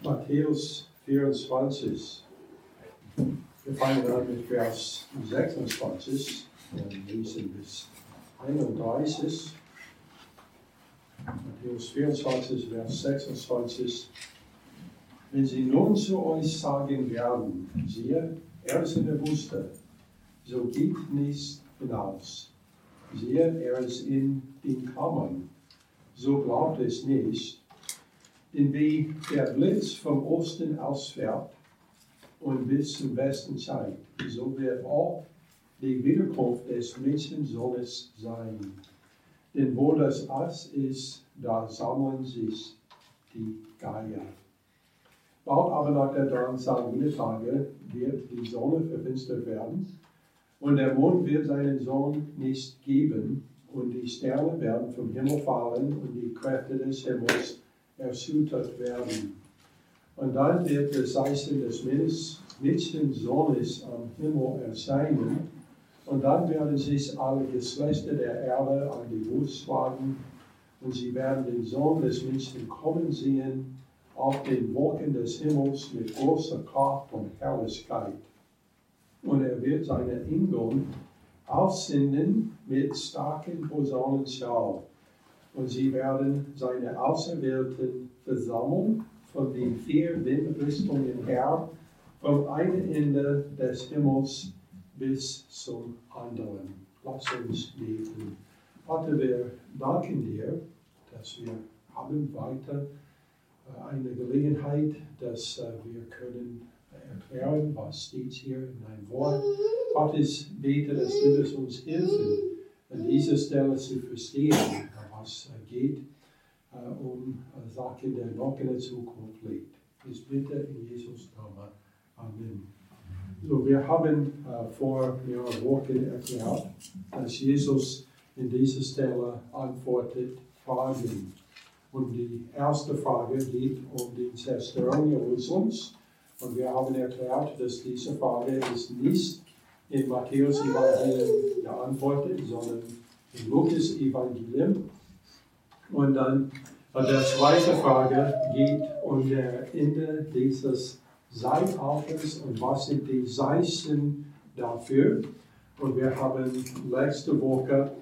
Matthäus 24. Wir fangen an mit Vers 26 und lesen bis 31. Matthäus 24, Vers 26. Wenn sie nun zu euch sagen werden, siehe, er ist in der Wüste, so geht nicht hinaus. Siehe, er ist in den Kammern, so glaubt es nicht. Denn wie der Blitz vom Osten ausfährt und bis zum Westen zeigt, so wird auch die Wiederkunft des Menschensohnes sein. Denn wo das Ass ist, da sammeln sich die Geier. Bald aber nach der Drangsal Tage wird die Sonne verfinstert werden und der Mond wird seinen Sohn nicht geben und die Sterne werden vom Himmel fallen und die Kräfte des Himmels erschüttert werden. Und dann wird das Zeichen des Menschensohnes am Himmel erscheinen und dann werden sich alle Geschlechter der Erde an die Brust schlagen und sie werden den Sohn des Menschen kommen sehen auf den Wolken des Himmels mit großer Kraft und Herrlichkeit. Und er wird seine Engel aussenden mit starken Posaunenschall. Und sie werden seine Auserwählten versammeln von den vier Windrichtungen her, vom einen Ende des Himmels bis zum anderen. Lass uns beten. Vater, wir danken dir, dass wir haben weiter äh, eine Gelegenheit, dass äh, wir können erklären, was steht hier in deinem Wort. Vater, ich bete, dass du uns helfen, an dieser Stelle zu verstehen, äh, geht, um Sachen, die noch in der Zukunft liegt. Ich bitte in Jesus Namen. Amen. So, wir haben äh, vor mehreren Wochen erklärt, dass Jesus in dieser Stelle antwortet Fragen. Und die erste Frage geht um die Zerstörung Jerusalems. Und wir haben erklärt, dass diese Frage ist nicht in Matthäus Evangelium beantwortet, sondern in Lukas Evangelium. Und dann die zweite Frage geht um das Ende dieses Zeitalters und was sind die Zeichen dafür. Und wir haben letzte Woche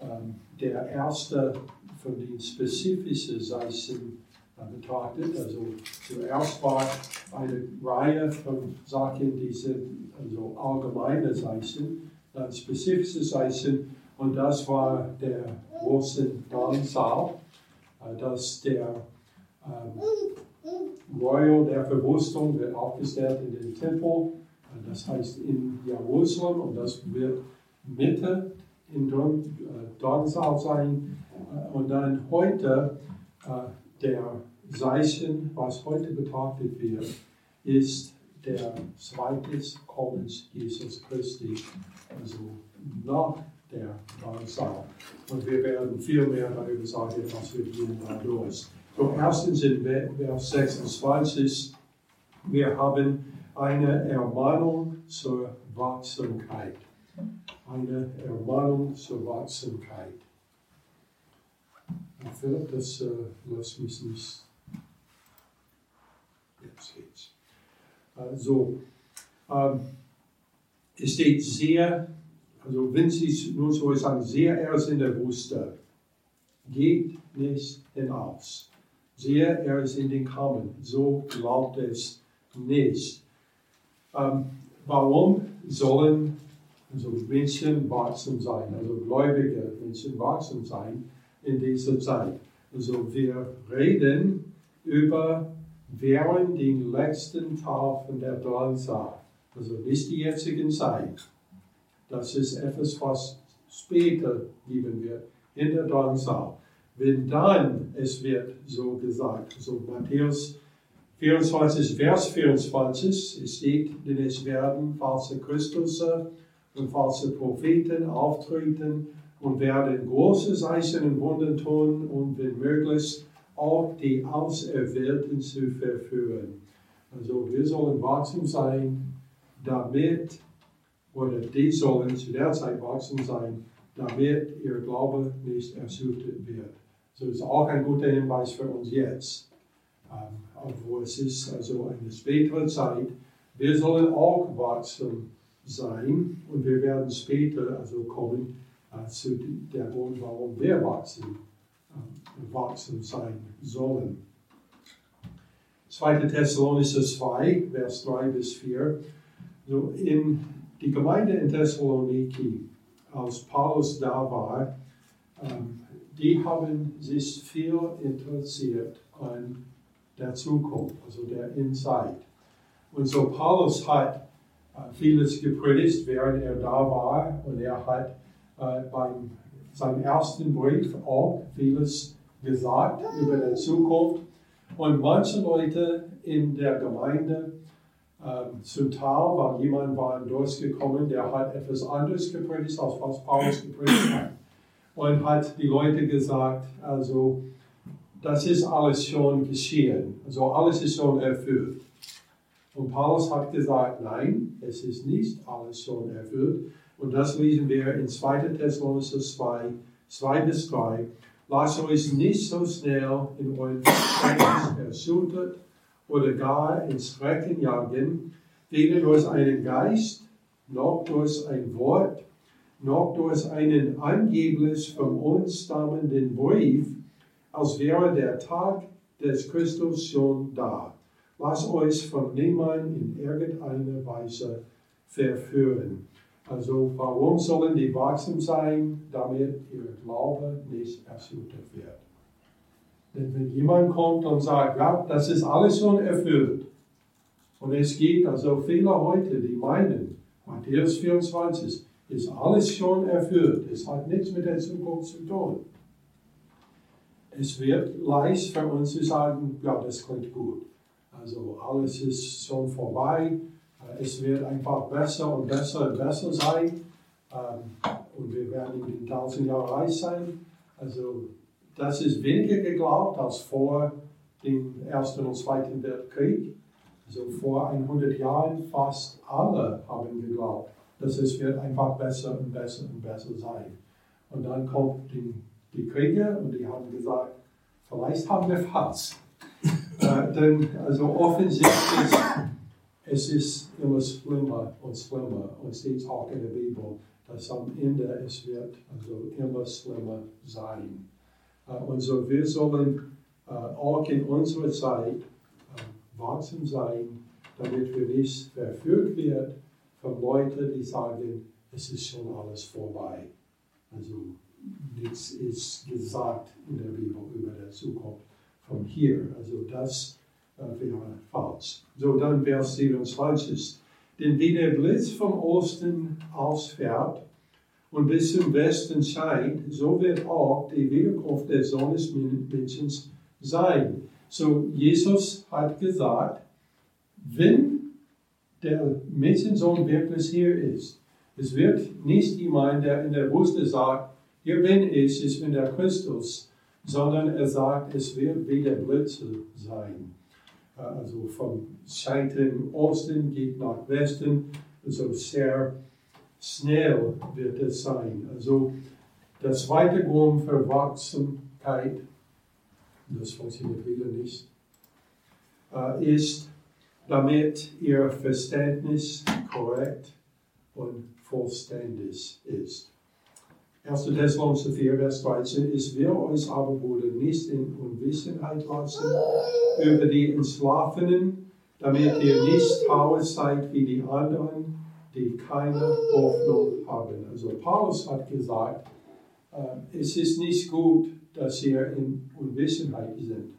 ähm, der erste von den spezifischen Zeichen äh, betrachtet. Also zuerst war eine Reihe von Sachen, die sind also allgemeine Zeichen, dann spezifische Zeichen und das war der große Danssaal, äh, dass der ähm, Royal der Verwüstung wird aufgestellt in den Tempel, das heißt in Jerusalem. Und das wird Mitte in Dornsaal sein. Und dann heute, äh, der Zeichen, was heute betrachtet wird, ist der zweite Kommens Jesus Christi, also nach der Dornsaal. Und wir werden viel mehr darüber sagen, was wir gehen da durch. So erstens in Vers 26, wir haben eine Ermahnung zur Wachsamkeit. Eine Ermahnung zur Wachsamkeit. Philipp, das äh, lässt mich nicht. Jetzt geht's. Also, ähm, es steht sehr, also wenn Sie nur so sagen, sehr erst in der Wüste, geht nicht hinaus. Siehe, er ist in den Kammern. So glaubt es nicht. Ähm, warum sollen also Menschen wachsen sein, also gläubige Menschen wachsen sein in dieser Zeit? Also wir reden über während den letzten von der Drangsal, also nicht die jetzige Zeit. Das ist etwas, was später geben wird in der Drangsal. Wenn dann, es wird so gesagt, so Matthäus 24, Vers 24, es steht, denn es werden falsche Christus und falsche Propheten auftreten und werden große Zeichen und Wunder tun und wenn möglich auch die Auserwählten zu verführen. Also wir sollen wachsam sein, damit, oder die sollen zu der Zeit wachsam sein, damit ihr Glaube nicht erschüttert wird. So ist auch ein guter Hinweis für uns jetzt. Obwohl es ist also eine spätere Zeit. Wir sollen auch wachsam sein und wir werden später also kommen zu der Grund, warum wir wachsen, wachsam sein sollen. 2. Thessalonicher 2, Vers 3 bis 4. So in die Gemeinde in Thessaloniki, als Paulus da war, ähm, die haben sich viel interessiert an der Zukunft, also der Inside. Und so Paulus hat äh, vieles gepredigt, während er da war, und er hat äh, beim seinem ersten Brief auch vieles gesagt über die Zukunft. Und manche Leute in der Gemeinde, ähm, zum Teil war jemand war durchgekommen, der hat etwas anderes gepredigt, als was Paulus gepredigt hat. Und hat die Leute gesagt, also das ist alles schon geschehen, also alles ist schon erfüllt. Und Paulus hat gesagt, nein, es ist nicht alles schon erfüllt. Und das lesen wir in 2. Thessalonicher 2, 2 bis 3. Lasst euch nicht so schnell in euren Verständnis erschüttert oder gar ins Schrecken jagen, weder durch einen Geist, noch durch ein Wort, noch durch einen angeblich von uns stammenden Brief, als wäre der Tag des Christus schon da. Lasst euch von niemandem in irgendeiner Weise verführen. Also warum sollen die wachsam sein, damit ihr Glaube nicht erschüttert wird? Denn wenn jemand kommt und sagt, ja, das ist alles schon erfüllt, und es geht also viele heute, die meinen, Matthäus 24 ist alles schon erfüllt, es hat nichts mit der Zukunft zu tun. Es wird leicht für uns zu sagen, ja, das klingt gut. Also alles ist schon vorbei, es wird einfach besser und besser und besser sein. Ähm, und wir werden in den tausend Jahren reich sein. Also das ist weniger geglaubt als vor dem Ersten und Zweiten Weltkrieg. Also vor 100 Jahren fast alle haben geglaubt, dass es wird einfach besser und besser und besser sein. Und dann kommt die, die Kriege und die haben gesagt, vielleicht haben wir fast. äh, denn also offensichtlich es ist immer schlimmer und schlimmer und steht auch in der Bibel, dass am Ende es wird also immer schlimmer sein. Uh, und so wir sollen uh, auch in unserer Zeit uh, wachsam sein, damit wir nicht verführt werden von Leuten, die sagen, es ist schon alles vorbei. Also nichts ist gesagt in der Bibel über die Zukunft von hier. Also das wäre falsch. So, dann Vers 27. Denn wie der Blitz vom Osten ausfährt und bis zum Westen scheint, so wird auch die Wiederkunft des Sohnes Menschen sein. So, Jesus hat gesagt, wenn der Menschensohn wirklich hier ist, es wird nicht jemand, der in der Wüste sagt, hier bin ich, ich bin der Christus, sondern er sagt, es wird wie der Blitze sein also vom im Osten geht nach Westen, also sehr schnell wird es sein. Also der zweite Grund für Wachsamkeit, das funktioniert wieder nicht, äh, ist, damit ihr Verständnis korrekt und vollständig ist. 1. Thessalonicher 4, Vers 13, es will euch aber, Bruder, nicht in Unwissenheit lassen über die Entschlafenen, damit ihr nicht taub seid wie die anderen, die keine Hoffnung haben. Also Paulus hat gesagt, äh, es ist nicht gut, dass ihr in Unwissenheit sind.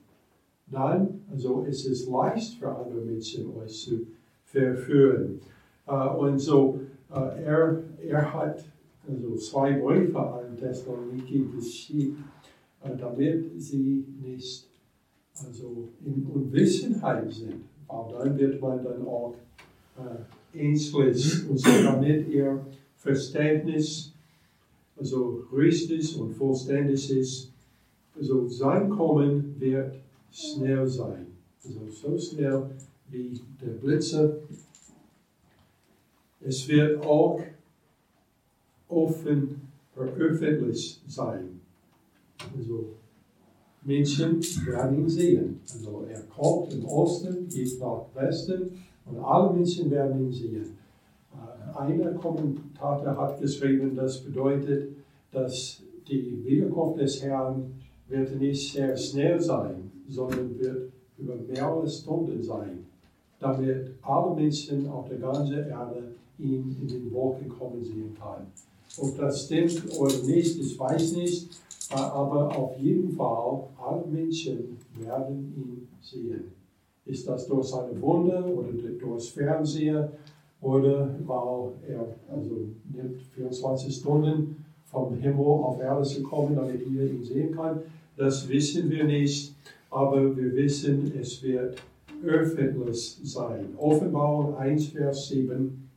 Dann, also es ist leicht für andere Menschen, euch zu verführen. Äh, und so, äh, er, er hat also zwei Briefe an Thessaloniki geschickt, damit sie nicht also in Unwissenheit sind. Weil dann wird man dann auch äh, ängstlich und damit ihr Verständnis also richtig und vollständig ist. Also sein Kommen wird schnell sein. Also so schnell wie der Blitze. Es wird auch offen veröffentlicht sein. Also Menschen werden ihn sehen. Also er kommt im Osten, geht nach Westen und alle Menschen werden ihn sehen. Äh, einer Kommentator hat geschrieben, das bedeutet, dass die Wiederkunft des Herrn wird nicht sehr schnell sein, sondern wird über mehrere Stunden sein, damit alle Menschen auf der ganzen Erde ihn in den Wolken kommen sehen können. Ob das stimmt oder nicht, ich weiß nicht, aber auf jeden Fall, alle Menschen werden ihn sehen. Ist das durch seine Wunde oder durch Fernseher oder weil er also nimmt 24 Stunden vom Himmel auf Erde zu kommen, damit jeder ihn sehen kann. Das wissen wir nicht, aber wir wissen, es wird öffentlich sein. Offenbarung 1, Vers 7.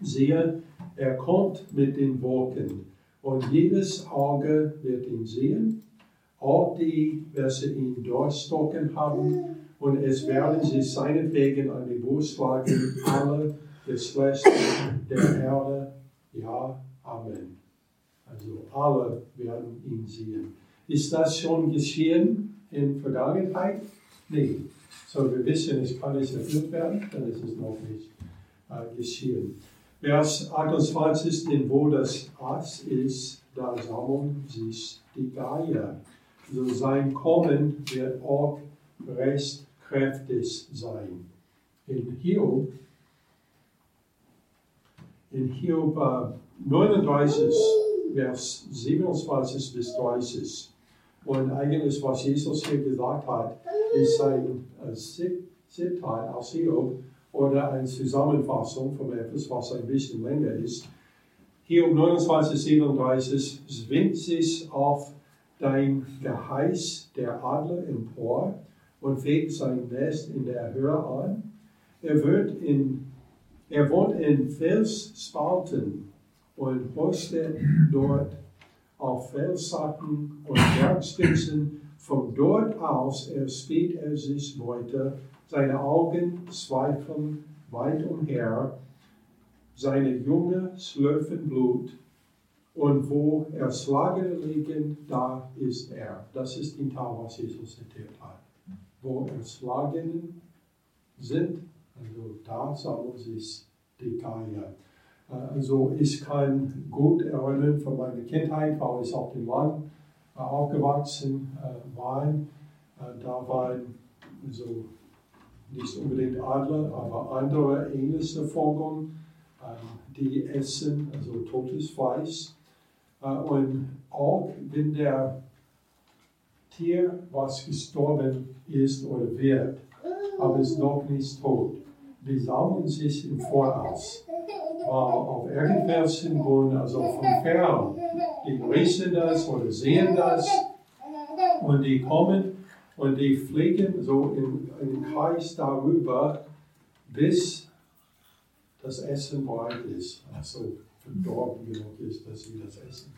Siehe, er kommt mit den Wolken und jedes Auge wird ihn sehen, auch die, welche ihn durchstocken haben, und es werden sich seinetwegen an die schlagen, alle Geschlechter der Erde. Ja, Amen. Also alle werden ihn sehen. Ist das schon geschehen in Vergangenheit? Nein. So wir wissen, es kann nicht erfüllt werden, dann ist es noch nicht äh, geschehen. Vers 28, denn wo das Ass ist, da sammeln sich die Geier. So sein Kommen wird auch recht kräftig sein. In Hiob, in Hiob 39, Vers 27 bis 30. Und eigentlich, was Jesus hier gesagt hat, ist ein Zitat aus Hiob oder eine Zusammenfassung von etwas, was ein bisschen länger ist. Hiob 29, 37, zwingt sich auf dein Geheiß der Adler empor und fegt sein Nest in der Höhe an. Er, wird in, er wohnt in Felsspalten und hostet dort auf Felssacken und Bergspitzen. Von dort aus erspäht er sich weiter. Seine Augen zweifeln weit umher. Seine Junge schlürfen Blut. Und wo Erschlagene liegen, da ist er. Das ist die Teil, was Jesus zitiert hat. Wo Erschlagene sind, also da sammeln sich die Geier. Also ich kann gut erinnern von meiner Kindheit, weil ich auf dem Land äh, aufgewachsen äh, war. Äh, da waren also nicht unbedingt Adler, aber andere ähnliche Vögel, die essen also totes Fleisch. Und auch wenn der Tier, was gestorben ist oder wird, aber ist noch nicht tot, die sammeln sich im Voraus auf irgendwelchen Grund, also von fern. Die riechen das oder sehen das und die kommen und die fliegen so in einen Kreis darüber, bis das Essen bereit ist. Also verdorben genug ist, dass sie das essen.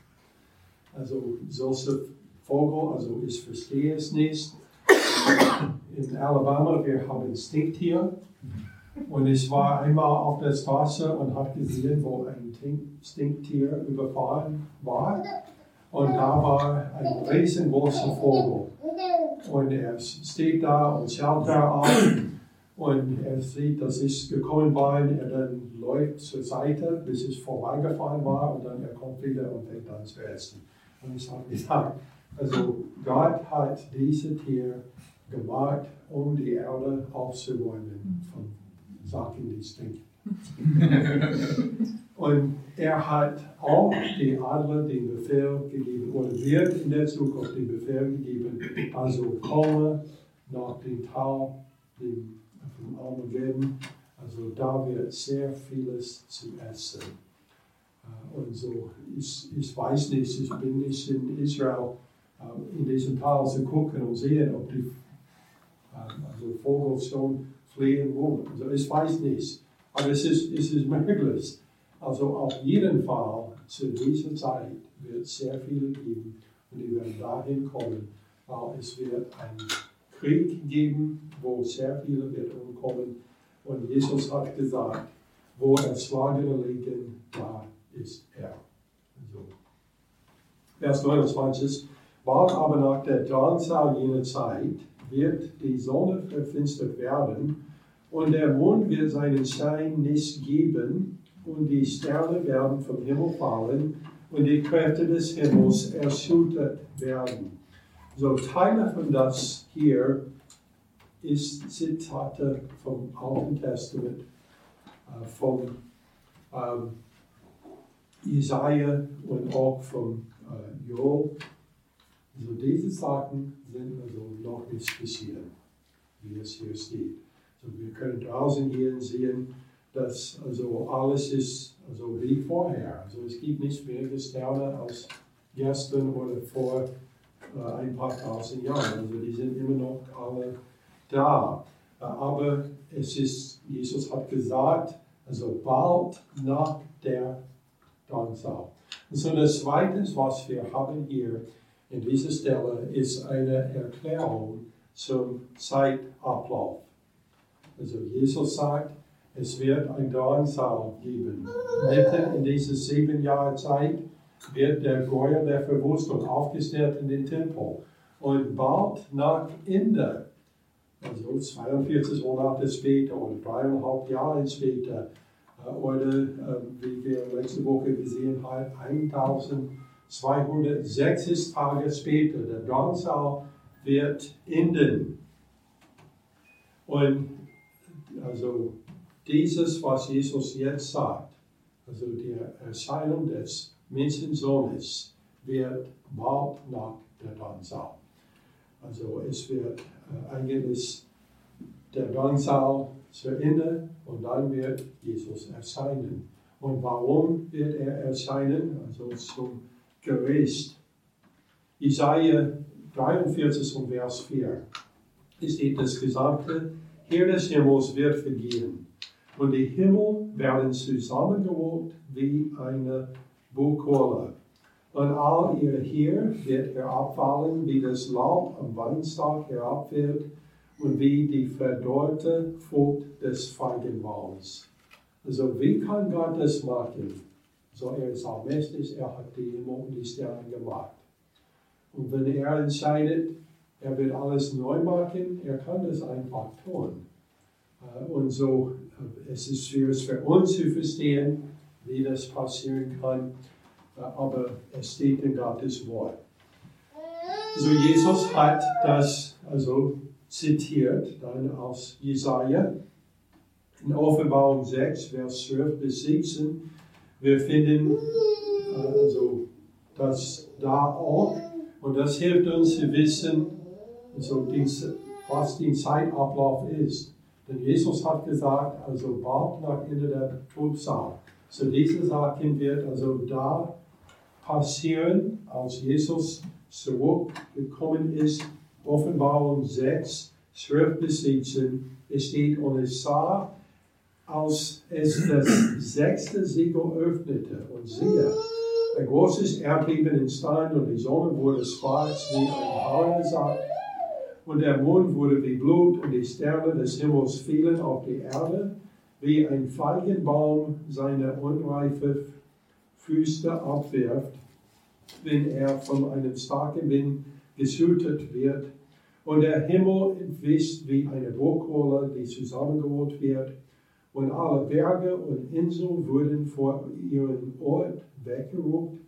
Also solche Vogel, also ich verstehe es nicht. In Alabama, wir haben Stinktier. Und ich war einmal auf der Straße und habe gesehen, wo ein Stinktier überfahren war. Und da war ein riesengroßer Vogel. Und er steht da und schaut da an. Und er sieht, dass ich gekommen bin. Er dann läuft zur Seite, bis ich vorbeigefahren war. Und dann er kommt wieder und fängt an zu essen. Und ich habe gesagt, also Gott hat dieses Tier gemacht, um die Erde aufzuräumen von Sachen, die stinken. Und er hat auch die Adler den Befehl gegeben, oder wird in der Zukunft den Befehl gegeben, also komme nach dem Tal dem, vom Armageddon. Also da wird sehr vieles zu essen. Äh, und so, ich, ich weiß nicht, ich bin nicht in Israel, in diesem Tal zu gucken und sehen, ob die äh, also Vogel schon fliehen wollen. Also ich weiß nicht, aber es ist, es ist möglich. Also auf jeden Fall zu dieser Zeit wird es sehr viele geben und die werden dahin kommen, weil es wird einen Krieg geben, wo sehr viele wird umkommen. Und Jesus hat gesagt, wo Erschlagene liegen, da ist er. Also, Vers 29. Bald aber nach der Drangsal jener Zeit wird die Sonne verfinstert werden und der Mond wird seinen Schein nicht geben und die Sterne werden vom Himmel fallen und die Kräfte des Himmels erschüttert werden. So Teile von das hier ist Zitate vom Alten Testament, äh, vom ähm, Jesaja und auch vom äh, Joel. Also diese Sachen sind also noch nicht passiert, wie es hier steht. Also wir können draußen gehen sehen, dass also alles ist also wie vorher. Also es gibt nicht mehr Sterne als gestern oder vor äh, ein paar tausend Jahren. Also die sind immer noch alle da. Aber es ist, Jesus hat gesagt, also bald nach der Drangsal. Und so das Zweite, was wir haben hier in dieser Stelle, ist eine Erklärung zum Zeitablauf. Also Jesus sagt, es wird ein Drangsal geben. Mitten in dieser sieben Jahre Zeit wird der Gräuel der Verwüstung aufgestellt in den Tempel. Und bald nach Ende, also 42 Monate später oder dreieinhalb Jahre später, oder äh, wie wir letzte Woche gesehen haben, 1260 Tage später, der Drangsal wird enden. Und also dieses, was Jesus jetzt sagt, also die Erscheinung des Menschensohnes, wird bald nach der Drangsal. Also es wird äh, eigentlich der Drangsal zu Ende und dann wird Jesus erscheinen. Und warum wird er erscheinen? Also zum Gericht. Isaiah 43 und Vers 4 steht das Gesagte, Herr des Himmels wird vergehen und die Himmel werden zusammengerollt wie eine Bukohle. Und all ihr Heer wird herabfallen, wie das Laub am Weinstock herabfällt und wie die verdorrte Frucht des Feigenbaums. Also wie kann Gott das machen? So er ist allmächtig, er hat die Himmel und die Sterne gemacht. Und wenn er entscheidet, er wird alles neu machen, er kann das einfach tun. Äh, und so, äh, es ist schwierig für uns zu verstehen, wie das passieren kann, äh, aber es steht in Gottes Wort. So, Jesus hat das also zitiert, dann aus Jesaja. In Offenbarung 6, Vers 12 bis 17, wir finden also das da auch. Und das hilft uns zu wissen, also was der Zeitablauf ist. Denn Jesus hat gesagt, also bald nach Ende der Trübsal. So diese Sachen wird also da passieren, als Jesus zurückgekommen ist. Offenbarung 6, 12 bis 17. Es steht, und es sah, als es das sechste Siegel öffnete, und siehe, ein großes Erdbeben entstand und die Sonne wurde schwarz wie ein Haarensack und der Mond wurde wie Blut und die Sterne des Himmels fielen auf die Erde, wie ein Feigenbaum seine unreife Füße abwirft, wenn er von einem starken Wind geschüttet wird. Und der Himmel entwischt wie eine Burgkohle, die zusammengerollt wird. Und alle Berge und Inseln wurden vor ihrem Ort weggerückt.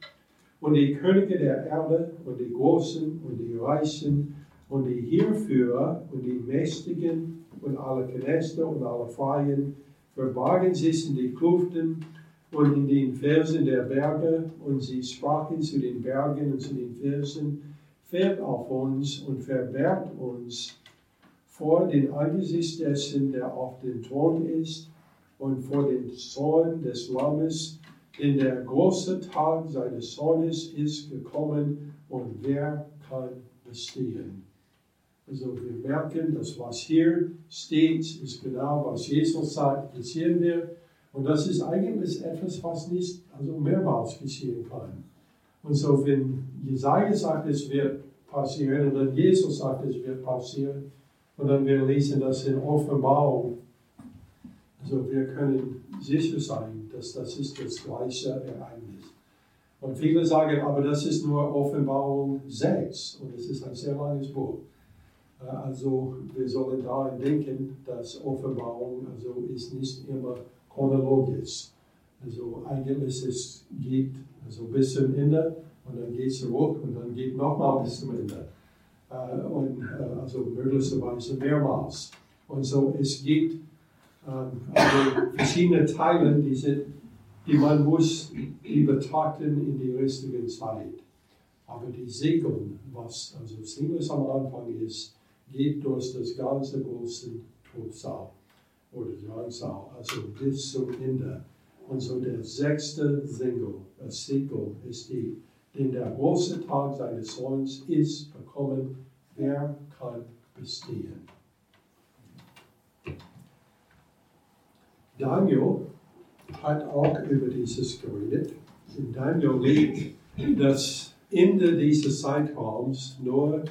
Und die Könige der Erde und die Großen und die Reichen und die Heerführer und die Mächtigen und alle Knechte und alle Freien verbargen sich in die Kluften und in den Felsen der Berge und sie sprachen zu den Bergen und zu den Felsen, fährt auf uns und verbergt uns vor den Angesicht dessen, der auf dem Thron ist und vor den Zorn des Lammes, denn der große Tag seines Sohnes ist gekommen und wer kann bestehen? Also wir merken, dass was hier steht, ist genau, was Jesus sagt, passieren wird. Und das ist eigentlich etwas, was nicht also mehrmals geschehen kann. Und so, wenn Jesaja sagt, es wird passieren, und dann Jesus sagt, es wird passieren, und dann wir lesen das in Offenbarung, also wir können sicher sein, dass das ist das gleiche Ereignis. Und viele sagen, aber das ist nur Offenbarung 6 und es ist ein sehr langes Buch. Äh, also wir sollen daran denken, dass Offenbarung also ist nicht immer chronologisch. Also eigentlich es geht also bis zum Ende und dann geht es zurück und dann geht nochmal bis zum Ende. Äh, und äh, also möglicherweise mehrmals. Und so es gibt also verschiedene Teile, die, sind, die man muss die betrachten in die richtige Zeit. Aber die Segel, was also ziemlich am Anfang ist, geht durch das ganze große Todsaal oder Drangsal, also bis zum Ende. Und so der sechste Single, das Segel ist die, denn der große Tag seines Sohns ist gekommen, wer kann bestehen? Daniel hat auch über dieses geredet. In Daniel liegt das Ende dieses Zeitraums nur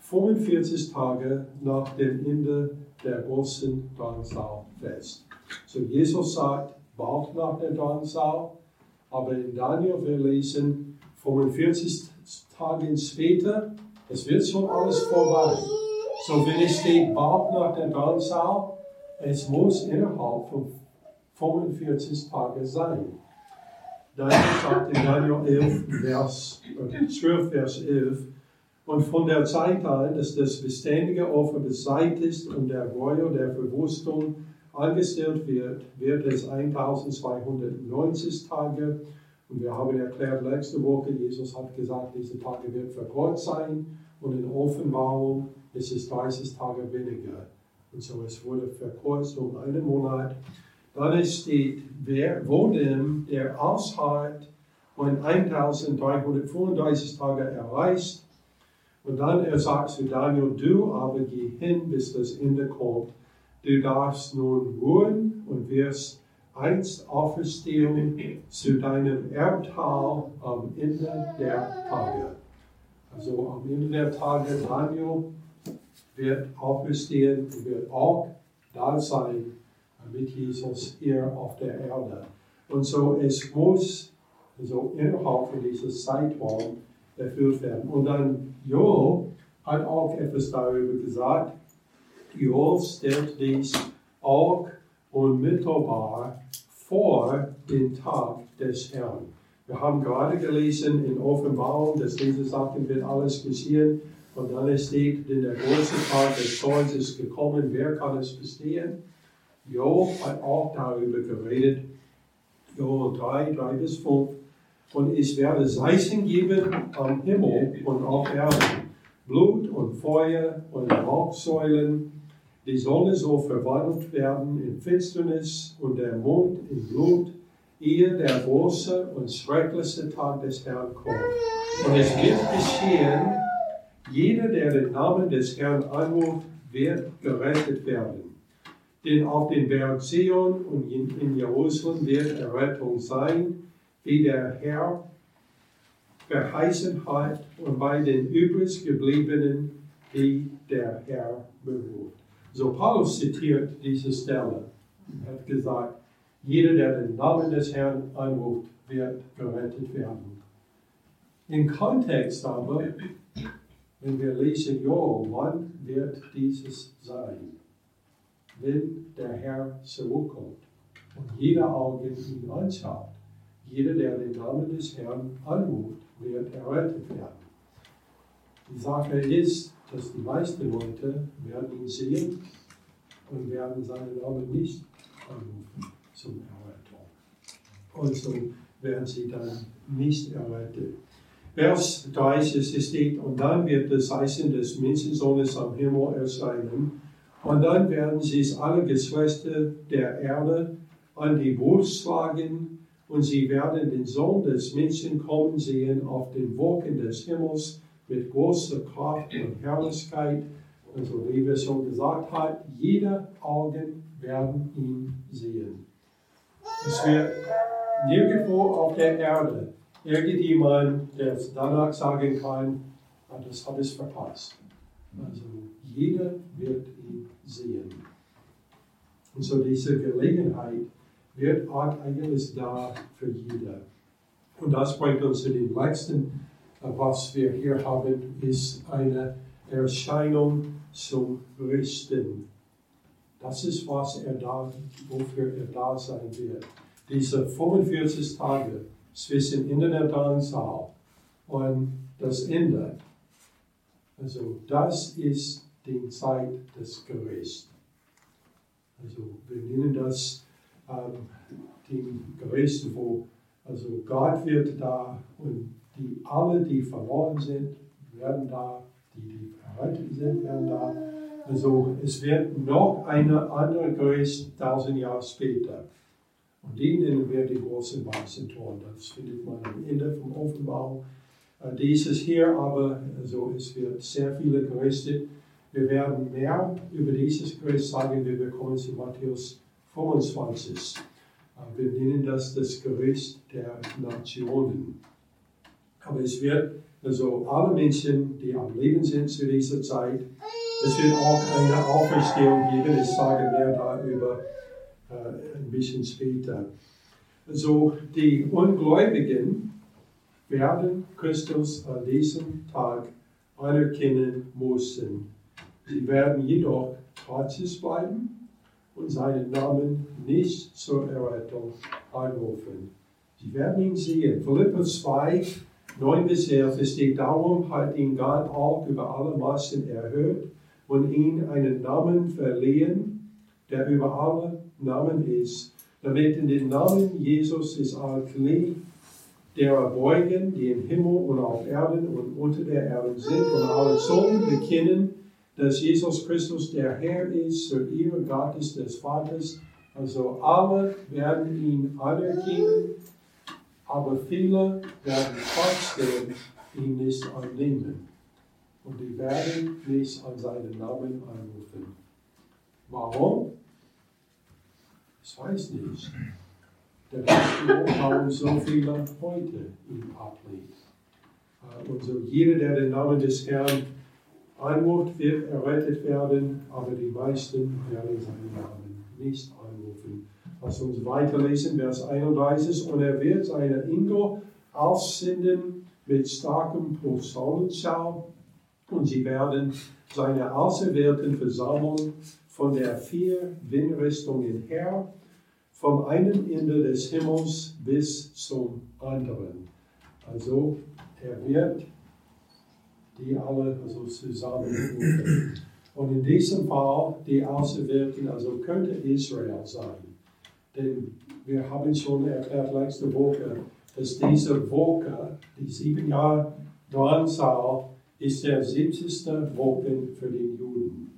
45 Tage nach dem Ende der großen Drangsal fest. So Jesus sagt, bald nach der Drangsal, aber in Daniel wir lesen 45 Tage später, es wird schon alles vorbei. So wenn es steht, bald nach der Drangsal, es muss innerhalb von 45 Tage sein. Daniel sagt in Daniel 11, Vers, 12, Vers 11, und von der Zeit an, dass das beständige Opfer beseitigt und der Reue der Verwüstung angestellt wird, wird es 1290 Tage. Und wir haben erklärt letzte Woche, Jesus hat gesagt, diese Tage wird verkürzt sein. Und in Offenbarung ist es 30 Tage weniger. Und so es wurde verkürzt um einen Monat. Dann steht, wer, wo denn der Aushalt von 1335 Tage erreicht. Und dann er sagt zu Daniel, du aber geh hin, bis das Ende kommt. Du darfst nun ruhen und wirst einst auferstehen zu deinem Erbteil am Ende der Tage. Also am Ende der Tage, Daniel wird auferstehen und wird auch da sein mit Jesus hier auf der Erde. Und so, es muss so innerhalb von diesem Zeitraum erfüllt werden. Und dann Joel hat auch etwas darüber gesagt. Joel stellt dies auch unmittelbar vor den Tag des Herrn. Wir haben gerade gelesen in Offenbarung, dass diese Sachen wird alles geschehen. Und dann steht, denn der große Tag des Zorns ist gekommen, wer kann es bestehen? Job hat auch darüber geredet, Joel 3, 3 bis 5. Und ich werde Zeichen geben am Himmel und auf Erden, Blut und Feuer und Rauchsäulen. Die Sonne soll verwandelt werden in Finsternis und der Mond in Blut, ehe der große und schrecklichste Tag des Herrn kommt. Und es wird geschehen, jeder, der den Namen des Herrn anruft, wird gerettet werden. Denn auf den Berg Zion und in Jerusalem wird Errettung sein, wie der Herr verheißen hat und bei den übrig gebliebenen, die der Herr beruht. So Paulus zitiert diese Stelle und hat gesagt, jeder, der den Namen des Herrn anruft, wird gerettet werden. Im Kontext aber, wenn wir lesen, Jo, wann wird dieses sein? Wenn der Herr zurückkommt und jeder Auge ihn anschaut. Jeder, der den Namen des Herrn anruft, wird errettet werden. Die Sache ist, dass die meisten Leute werden ihn sehen und werden seinen Namen nicht anrufen zum Errettung. Und so werden sie dann nicht errettet. Vers 30 steht, und dann wird das Zeichen des Menschensohnes am Himmel erscheinen und dann werden sie alle Geschwister der Erde an die Brust schlagen und sie werden den Sohn des Menschen kommen sehen auf den Wolken des Himmels mit großer Kraft und Herrlichkeit. Und so wie wir schon gesagt haben, jede Augen werden ihn sehen. Es wird nirgendwo auf der Erde irgendjemand, der danach sagen kann, ah, das habe ich verpasst. Also jeder wird ihn sehen. Und so diese Gelegenheit wird eigentlich da für jeder. Und das bringt uns zu dem letzten, was wir hier haben, ist eine Erscheinung zum Richten. Das ist, was er da, wofür er da sein wird. Diese 45 Tage zwischen Internetanzahl und das Ende. Also das ist die Zeit des Gerichts. Also wir nennen das ähm, den Gericht, wo also Gott wird da und die alle, die verloren sind, werden da, die, die verheiratet sind, werden da. Also es wird noch eine andere Gericht tausend Jahre später. Und die nennen wir die großen weißen Toren. Das findet man am Ende vom Offenbarung. Äh, dieses hier aber, also es wird sehr viele gerichtet. Wir werden mehr über dieses Gericht sagen, wir kommen zu Matthäus 25. Äh, wir nennen das das Gericht der Nationen. Aber es wird also alle Menschen, die am Leben sind zu dieser Zeit, es wird auch eine Auferstehung geben. Ich sage mehr darüber äh, ein bisschen später. Also die Ungläubigen werden Christus an diesem Tag anerkennen müssen. Sie werden jedoch trotzig bleiben und seinen Namen nicht zur Errettung anrufen. Sie werden ihn sehen. Philippus 2, 9 bis 11 steht darum, hat ihn Gott auch über alle Massen erhöht und ihm einen Namen verliehen, der über alle Namen ist, damit in den Namen Jesus ist alle Knie derer beugen, die im Himmel und auf Erden und unter der Erde sind und alle Zungen bekennen, dass Jesus Christus der Herr ist zur Ehre Gottes des Vaters. Also alle werden ihn anerkennen, aber viele werden trotzdem ihn nicht annehmen. Und die werden nicht an seinen Namen anrufen. Warum? Ich weiß nicht. Der warum so viele heute ihn ablehnt. Äh, und so jeder, der den Namen des Herrn anruft, wird errettet werden, aber die meisten werden seinen Namen nicht anrufen. Lass uns weiterlesen, Vers 31. Und er wird seine Engel aussenden mit starkem Posaunenschau und sie werden seine Auserwählten versammeln von der vier Windrichtungen her, vom einen Ende des Himmels bis zum anderen. Also er wird die alle also zusammenrufen. Und in diesem Fall die Auserwählten, also könnte Israel sein. Denn wir haben schon erklärt letzte Woche, dass diese Woche, die sieben Jahre Dranzahl, ist der 70. Wochen für die Juden.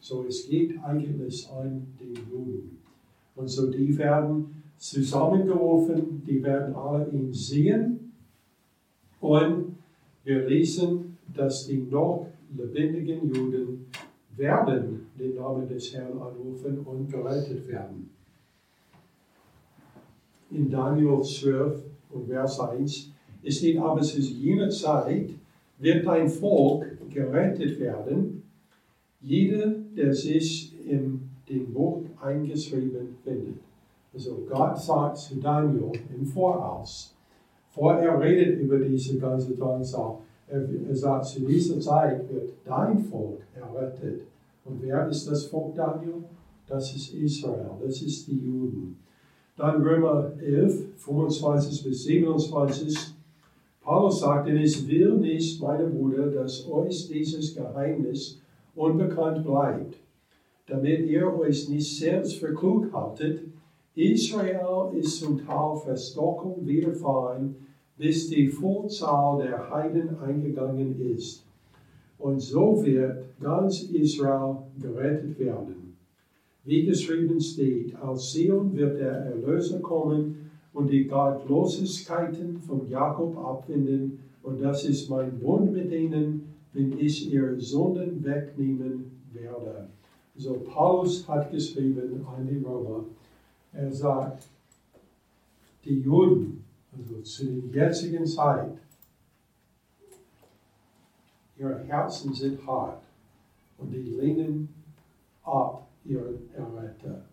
So es geht eigentlich an den Juden. Und so die werden zusammengerufen, die werden alle ihn sehen. Und wir lesen, dass die noch lebendigen Juden werden den Namen des Herrn anrufen und gerettet werden. In Daniel 12 und Vers 1 es steht aber zu jener Zeit, wird dein Volk gerettet werden, jeder, der sich in dem Buch eingeschrieben findet. Also Gott sagt zu Daniel im Voraus, vor er redet über diese ganze Drangsal, er, sagt, zu dieser Zeit wird dein Volk errettet. Und wer ist das Volk Daniel? Das ist Israel, das ist die Juden. Dann Römer 11, 25 bis 27. Paulus sagt, denn es will nicht, meine Brüder, dass euch dieses Geheimnis unbekannt bleibt, damit ihr euch nicht selbst für klug haltet. Israel ist zum Teil Verstockung widerfahren, bis die Vollzahl der Heiden eingegangen ist. Und so wird ganz Israel gerettet werden. Wie geschrieben steht, aus Sion wird der Erlöser kommen und die Gottlosigkeiten von Jakob abwenden. Und das ist mein Bund mit ihnen, wenn ich ihre Sünden wegnehmen werde. So Paulus hat geschrieben an die Römer, er sagt, die Juden, also zu der jetzigen Zeit, ihre Herzen sind hart und die lehnen ab ihren Erretter.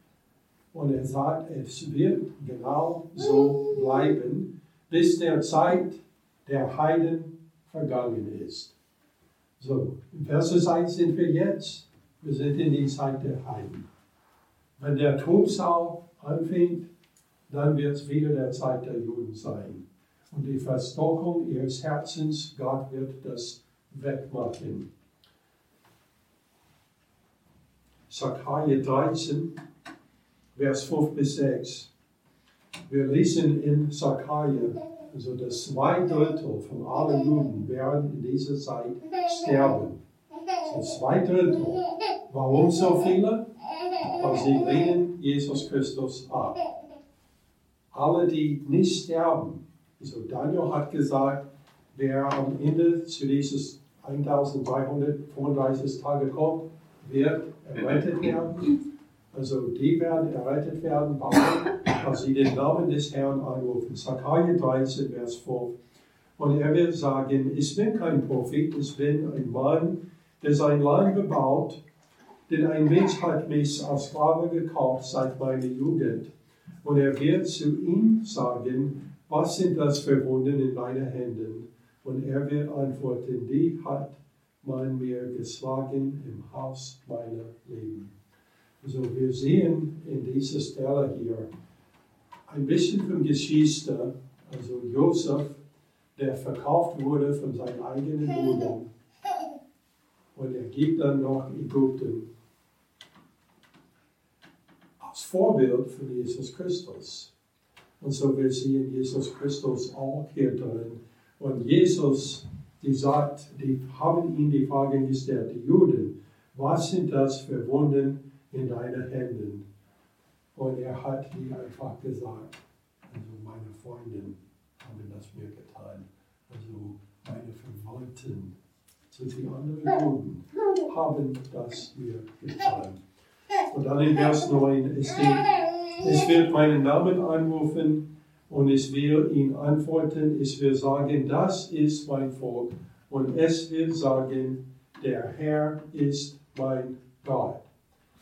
Und er sagt, es wird genau so bleiben, bis der Zeit der Heiden vergangen ist. So, in Vers 1 sind wir jetzt. Wir sind in die Zeit der Heiden. Wenn der Trubsal anfängt, dann wird es wieder der Zeit der Juden sein. Und die Verstockung ihres Herzens, Gott wird das wegmachen. Sacharja 13, Vers 5 bis 6. Wir lesen in Sacharja, also das zwei Drittel von allen Juden werden in dieser Zeit sterben. So zwei Drittel. Warum so viele? Weil sie lehnen Jesus Christus ab. Alle, die nicht sterben, also Daniel hat gesagt, wer am Ende zu dieses 1335 Tage kommt, wird errettet werden. Also die werden errettet werden, weil sie den Namen des Herrn anrufen. Sacharja 13, Vers 5. Und er wird sagen, ich bin kein Prophet, ich bin ein Mann, der sein Land bebaut, denn ein Mensch hat mich als Sklave gekauft seit meiner Jugend. Und er wird zu ihm sagen, was sind das für Wunden in deinen Händen? Und er wird antworten, die hat man mir geschlagen im Haus meiner Leben. Also wir sehen in dieser Stelle hier ein bisschen von Geschichte, also Josef, der verkauft wurde von seinen eigenen Bruder und er gibt dann noch Ägypten als Vorbild von Jesus Christus. Und so wir sehen Jesus Christus auch hier drin. Und Jesus die sagt, die haben ihn die Frage gestellt, die Juden, was sind das für Wunden in deinen Händen? Und er hat die einfach gesagt, also meine Freunde haben das mir getan, also meine Verwandten, so die anderen Juden haben das mir getan. Und dann in Vers 9 es steht, es wird meinen Namen anrufen, und ich will ihn antworten, ich will sagen, das ist mein Volk und es will sagen, der Herr ist mein Gott.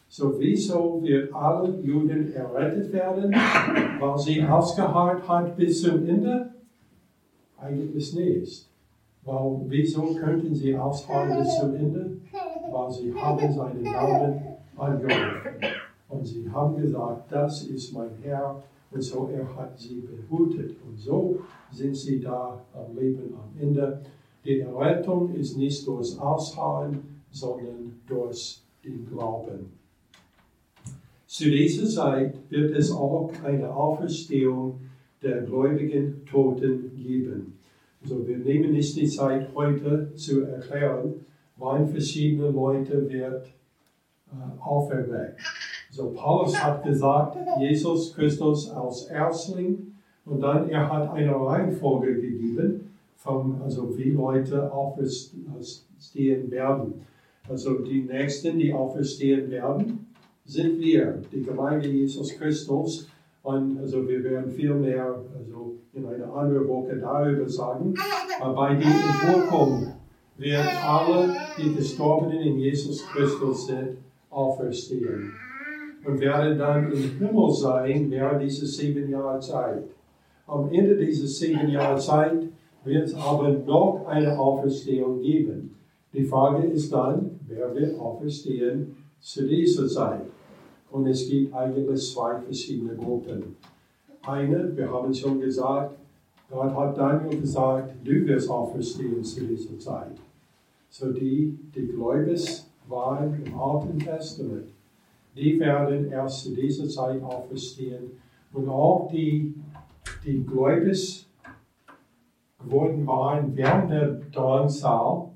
So wieso wird alle Juden errettet werden, weil sie ausgeharrt hat bis zum Ende? Eigentlich nicht. Weil, wieso könnten sie ausharren bis zum Ende? Weil sie haben seinen Namen angerufen. Und sie haben gesagt, das ist mein Herr und so er hat sie behütet. Und so sind sie da am Leben am Ende. Die Errettung ist nicht durch Ausharren, sondern durch den Glauben. Zu dieser Zeit wird es auch eine Auferstehung der gläubigen Toten geben. Also wir nehmen nicht die Zeit heute zu erklären, wann verschiedene Leute wird auferweckt. So Paulus hat gesagt, Jesus Christus als Erstling und dann er hat eine Reihenfolge gegeben, von, also wie Leute auferstehen werden. Also die Nächsten, die auferstehen werden, sind wir, die Gemeinde Jesus Christus. Und also wir werden viel mehr also in einer anderen Woche darüber sagen. Aber bei der Entwurkung werden alle, die Gestorbenen in Jesus Christus sind, auferstehen und werden dann im Himmel sein während dieser sieben Jahre Zeit. Am Ende dieser sieben Jahre Zeit wird es aber noch eine Auferstehung geben. Die Frage ist dann, wer wird auferstehen zu dieser Zeit? Und es gibt eigentlich zwei verschiedene Gruppen. Eine, wir haben schon gesagt, Gott hat Daniel gesagt, du wirst auferstehen zu dieser Zeit. So die, die gläubig waren im Alten Testament, die werden erst zu dieser Zeit auferstehen. Und auch die, die gläubig geworden waren während der Dornsaal,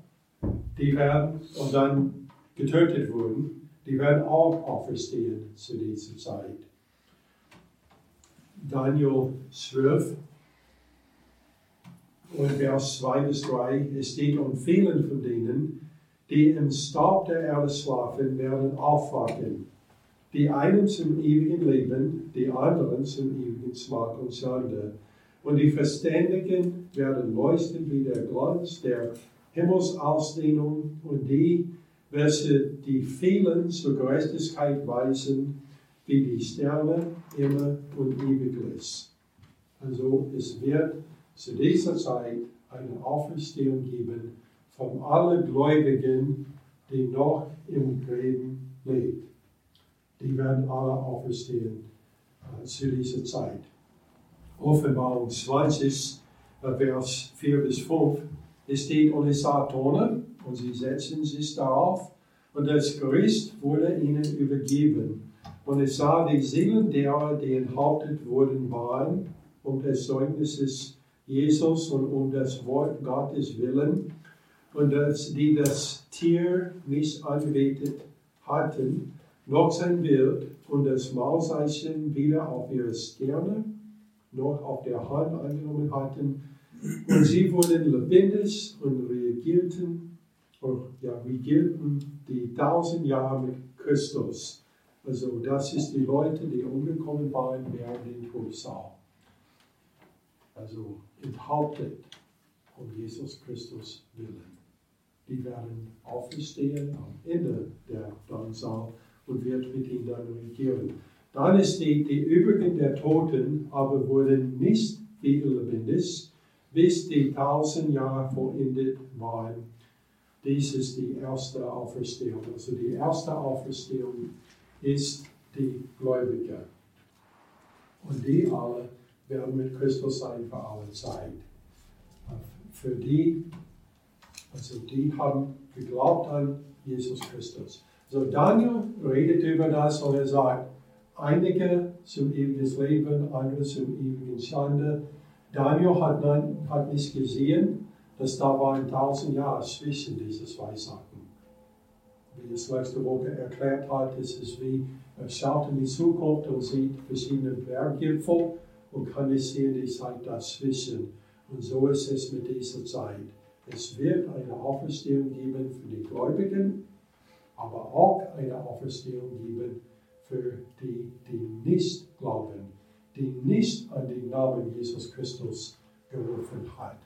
die werden und dann getötet wurden, die werden auch auferstehen zu dieser Zeit. Daniel 12 und Vers 2 bis 3, es steht, und vielen von denen, die im Staub der Erde schlafen, werden aufwachen die einen zum ewigen Leben, die anderen zum ewigen Smart und Schande. Und die Verständigen werden leuchten wie der Glanz der Himmelsausdehnung und die, welche die vielen zur Gerechtigkeit weisen, wie die Sterne immer und ewiglich. Also es wird zu dieser Zeit eine Auferstehung geben von allen Gläubigen, die noch im Leben leben. Die werden alle auferstehen äh, zu dieser Zeit. Offenbarung 20, äh, Vers 4 bis 5, es steht, und es sah Tonne, und sie setzten sich darauf, und das Gericht wurde ihnen übergeben. Und es sah die Seelen derer, die enthauptet wurden, waren, um des Zeugnisses Jesus und um das Wort Gottes willen, und dass die das Tier nicht angebetet hatten, noch sein Bild und das Maulzeichen wieder auf ihre Sterne noch auf der Hand angenommen hatten. Und sie wurden lebendig und regierten, und ja, regierten die tausend Jahre mit Christus. Also das ist die Leute, die umgekommen waren während den Todessaal. Also enthauptet um Jesus Christus willen. Die werden auferstehen am Ende der Danssaal und wird mit ihnen dann regieren. Dann steht, die übrigen der Toten aber wurden nicht wieder lebendig, bis die tausend Jahre vollendet waren. Dies ist die erste Auferstehung. Also die erste Auferstehung ist die Gläubige. Und die alle werden mit Christus sein für alle Zeit. Für die, also die haben geglaubt an Jesus Christus. So Daniel redet über das und er sagt, einige zum ewigen Leben, andere zum ewigen Schande. Daniel hat, hat nicht gesehen, dass da waren tausend Jahre zwischen diesen zwei Sachen. Wie es letzte Woche erklärt hat, ist es wie, er schaut in die Zukunft und sieht verschiedene Berggipfel und kann nicht sehen die Zeit dazwischen. Und so ist es mit dieser Zeit. Es wird eine Auferstehung geben für die Gläubigen, aber auch eine Auferstehung geben für die, die nicht glauben, die nicht an den Namen Jesus Christus gerufen hat.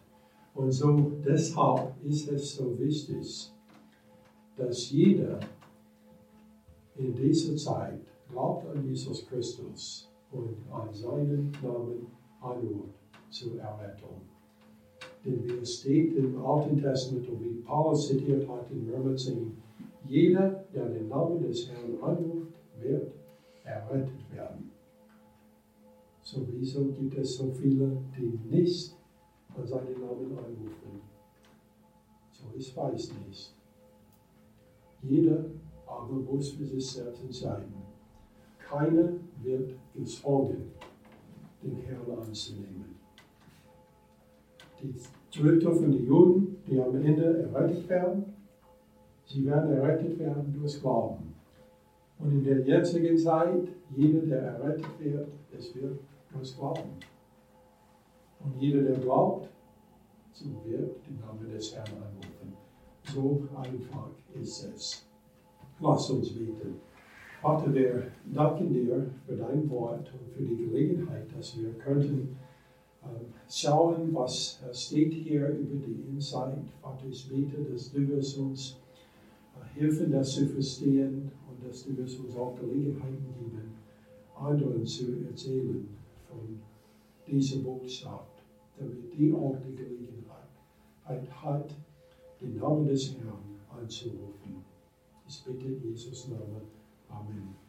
Und so deshalb ist es so wichtig, dass jeder in dieser Zeit glaubt an Jesus Christus und an seinen Namen anruft zur Errettung. Denn es steht im Alten Testament und wie Paulus zitiert hat in Römer 10, jeder, der den Namen des Herrn anruft, wird errettet werden. So wieso gibt es so viele, die nicht an seinen Namen anrufen? So ich weiß nicht. Jeder aber muss für sich selbst entscheiden. Keiner wird gezwungen, den Herrn anzunehmen. Die Zwölfte von den Juden, die am Ende errettet werden, sie werden errettet werden durch Glauben. Und in der jetzigen Zeit, jeder, der errettet wird, es wird durch Glauben. Und jeder, der glaubt, so wird den Namen des Herrn anrufen. So einfach ist es. Lass uns beten. Vater, wir danken dir für dein Wort und für die Gelegenheit, dass wir könnten schauen, was steht hier über die Insight. Vater, ich bete, dass du es uns äh, helfen, das zu verstehen und dass du es uns auch Gelegenheiten geben, anderen zu erzählen von dieser Botschaft, damit die auch die Gelegenheit hat, den Namen des Herrn anzurufen. Ich bitte in Jesus Namen. Amen.